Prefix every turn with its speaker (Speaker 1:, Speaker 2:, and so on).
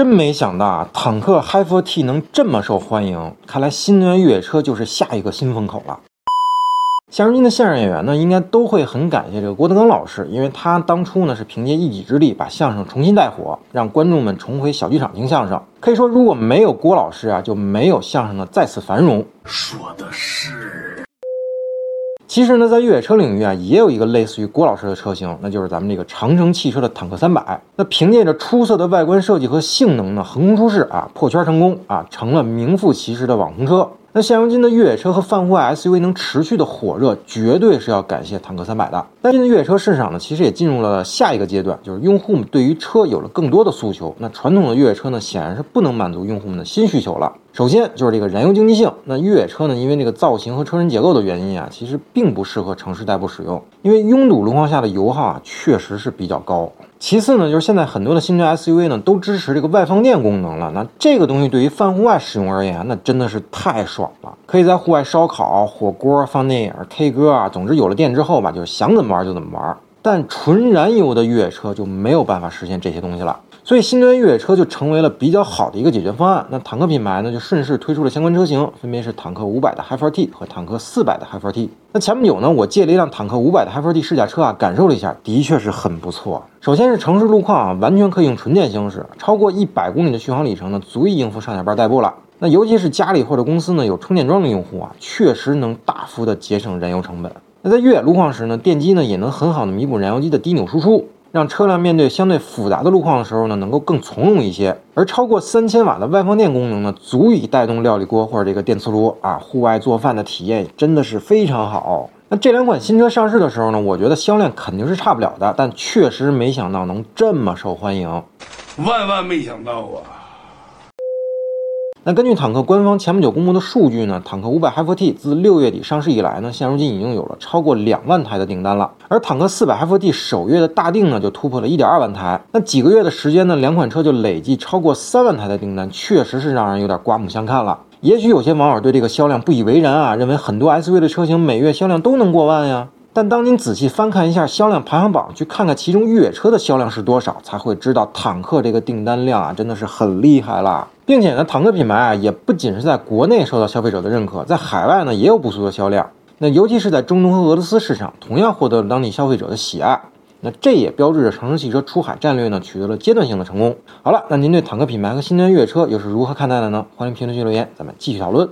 Speaker 1: 真没想到啊，坦克 Hi4T 能这么受欢迎，看来新能源越野车就是下一个新风口了。现如今的相声演员呢，应该都会很感谢这个郭德纲老师，因为他当初呢是凭借一己之力把相声重新带火，让观众们重回小剧场听相声。可以说，如果没有郭老师啊，就没有相声的再次繁荣。说的是。其实呢，在越野车领域啊，也有一个类似于郭老师的车型，那就是咱们这个长城汽车的坦克三百。那凭借着出色的外观设计和性能呢，横空出世啊，破圈成功啊，成了名副其实的网红车。那现如今的越野车和泛户外 SUV 能持续的火热，绝对是要感谢坦克三百的。但现在越野车市场呢，其实也进入了下一个阶段，就是用户们对于车有了更多的诉求。那传统的越野车呢，显然是不能满足用户们的新需求了。首先就是这个燃油经济性。那越野车呢，因为这个造型和车身结构的原因啊，其实并不适合城市代步使用，因为拥堵路况下的油耗啊，确实是比较高。其次呢，就是现在很多的新车 SUV 呢都支持这个外放电功能了。那这个东西对于泛户外使用而言，那真的是太爽了，可以在户外烧烤、火锅、放电影、K 歌啊，总之有了电之后吧，就是想怎么玩就怎么玩。但纯燃油的越野车就没有办法实现这些东西了。所以新能源越野车就成为了比较好的一个解决方案。那坦克品牌呢，就顺势推出了相关车型，分别是坦克五百的 Hi4T 和坦克四百的 Hi4T。那前不久呢，我借了一辆坦克五百的 Hi4T 试驾车啊，感受了一下，的确是很不错。首先是城市路况啊，完全可以用纯电行驶，超过一百公里的续航里程呢，足以应付上下班代步了。那尤其是家里或者公司呢有充电桩的用户啊，确实能大幅的节省燃油成本。那在越野路况时呢，电机呢也能很好的弥补燃油机的低扭输出。让车辆面对相对复杂的路况的时候呢，能够更从容一些。而超过三千瓦的外放电功能呢，足以带动料理锅或者这个电磁炉啊，户外做饭的体验真的是非常好。那这两款新车上市的时候呢，我觉得销量肯定是差不了的，但确实没想到能这么受欢迎，
Speaker 2: 万万没想到啊！
Speaker 1: 那根据坦克官方前不久公布的数据呢，坦克五百 Hi4T 自六月底上市以来呢，现如今已经有了超过两万台的订单了。而坦克四百 Hi4T 首月的大订呢，就突破了一点二万台。那几个月的时间呢，两款车就累计超过三万台的订单，确实是让人有点刮目相看了。也许有些网友对这个销量不以为然啊，认为很多 SUV 的车型每月销量都能过万呀。但当您仔细翻看一下销量排行榜，去看看其中越野车的销量是多少，才会知道坦克这个订单量啊，真的是很厉害了。并且呢，坦克品牌啊，也不仅是在国内受到消费者的认可，在海外呢也有不俗的销量。那尤其是在中东和俄罗斯市场，同样获得了当地消费者的喜爱。那这也标志着长城汽车出海战略呢取得了阶段性的成功。好了，那您对坦克品牌和新能源越野车又是如何看待的呢？欢迎评论区留言，咱们继续讨论。